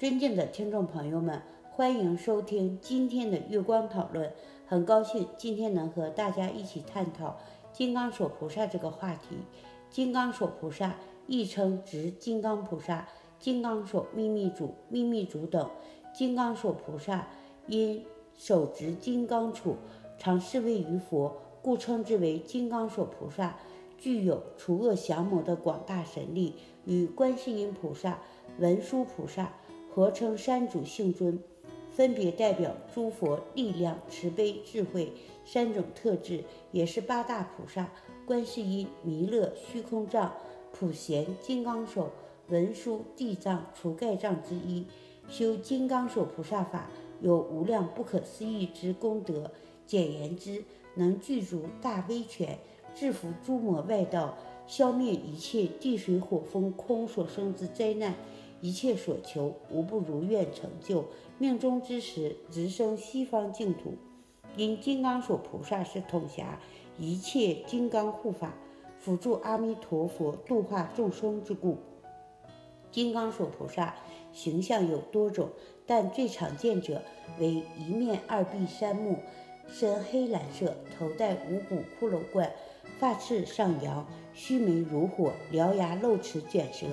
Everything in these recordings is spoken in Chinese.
尊敬的听众朋友们，欢迎收听今天的月光讨论。很高兴今天能和大家一起探讨金刚手菩萨这个话题。金刚手菩萨亦称执金刚菩萨、金刚手秘密主、秘密主等。金刚手菩萨因手执金刚杵，常侍卫于佛，故称之为金刚手菩萨。具有除恶降魔的广大神力，与观世音菩萨、文殊菩萨。合称三主性尊，分别代表诸佛力量、慈悲、智慧三种特质，也是八大菩萨：观世音、弥勒、虚空藏、普贤、金刚手、文殊、地藏、除盖藏之一。修金刚手菩萨法，有无量不可思议之功德。简言之，能具足大威权，制服诸魔外道，消灭一切地水火风空所生之灾难。一切所求无不如愿成就，命中之时直升西方净土。因金刚锁菩萨是统辖一切金刚护法，辅助阿弥陀佛度化众生之故。金刚锁菩萨形象有多种，但最常见者为一面二臂三目，身黑蓝色，头戴五谷骷髅冠，发翅上扬，须眉如火，獠牙露齿，卷舌。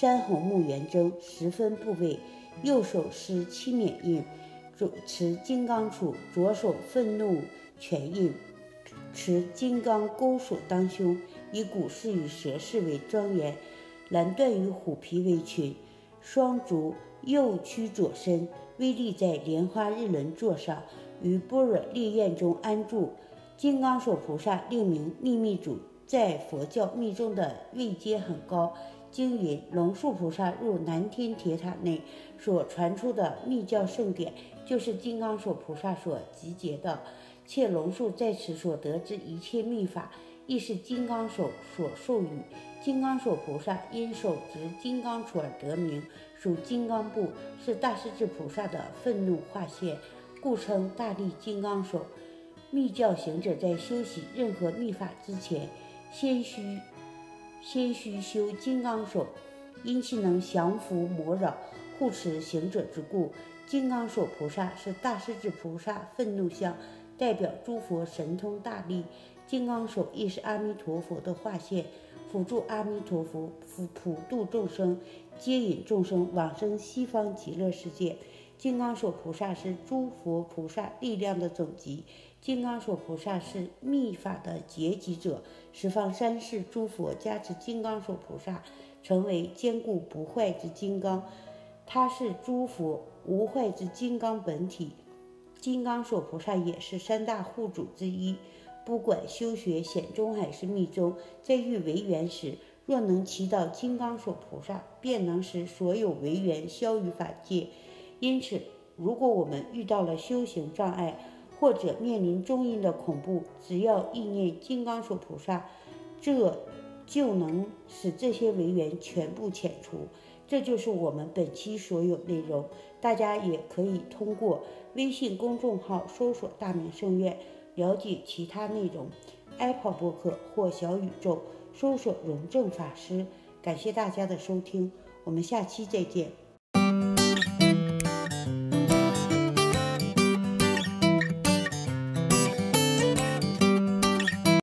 山红木圆睁，十分部位。右手施七冕印，左持金刚杵；左手愤怒拳印，持金刚钩锁当胸，以骨饰与蛇饰为庄严，蓝缎与虎皮为裙。双足右屈左伸，微立在莲花日轮座上，于般若烈焰中安住。金刚手菩萨另名秘密主，在佛教密宗的位阶很高。经云，龙树菩萨入南天铁塔内所传出的密教圣典，就是金刚手菩萨所集结的。且龙树在此所得之一切秘法，亦是金刚手所授予。金刚手菩萨因手执金刚杵而得名，属金刚部，是大势至菩萨的愤怒化现，故称大力金刚手。密教行者在修习任何秘法之前，先须。先须修金刚手，因其能降伏魔扰，护持行者之故。金刚手菩萨是大势至菩萨愤怒相，代表诸佛神通大力。金刚手亦是阿弥陀佛的化现，辅助阿弥陀佛普度众生，接引众生往生西方极乐世界。金刚手菩萨是诸佛菩萨力量的总集。金刚手菩萨是密法的结集者，十方三世诸佛加持金刚手菩萨，成为坚固不坏之金刚。他是诸佛无坏之金刚本体。金刚手菩萨也是三大护主之一。不管修学显宗还是密宗，在遇违缘时，若能祈祷金刚手菩萨，便能使所有违缘消于法界。因此，如果我们遇到了修行障碍，或者面临中阴的恐怖，只要意念金刚手菩萨，这就能使这些违缘全部遣除。这就是我们本期所有内容。大家也可以通过微信公众号搜索“大明圣院”了解其他内容。Apple 播客或小宇宙搜索“荣正法师”。感谢大家的收听，我们下期再见。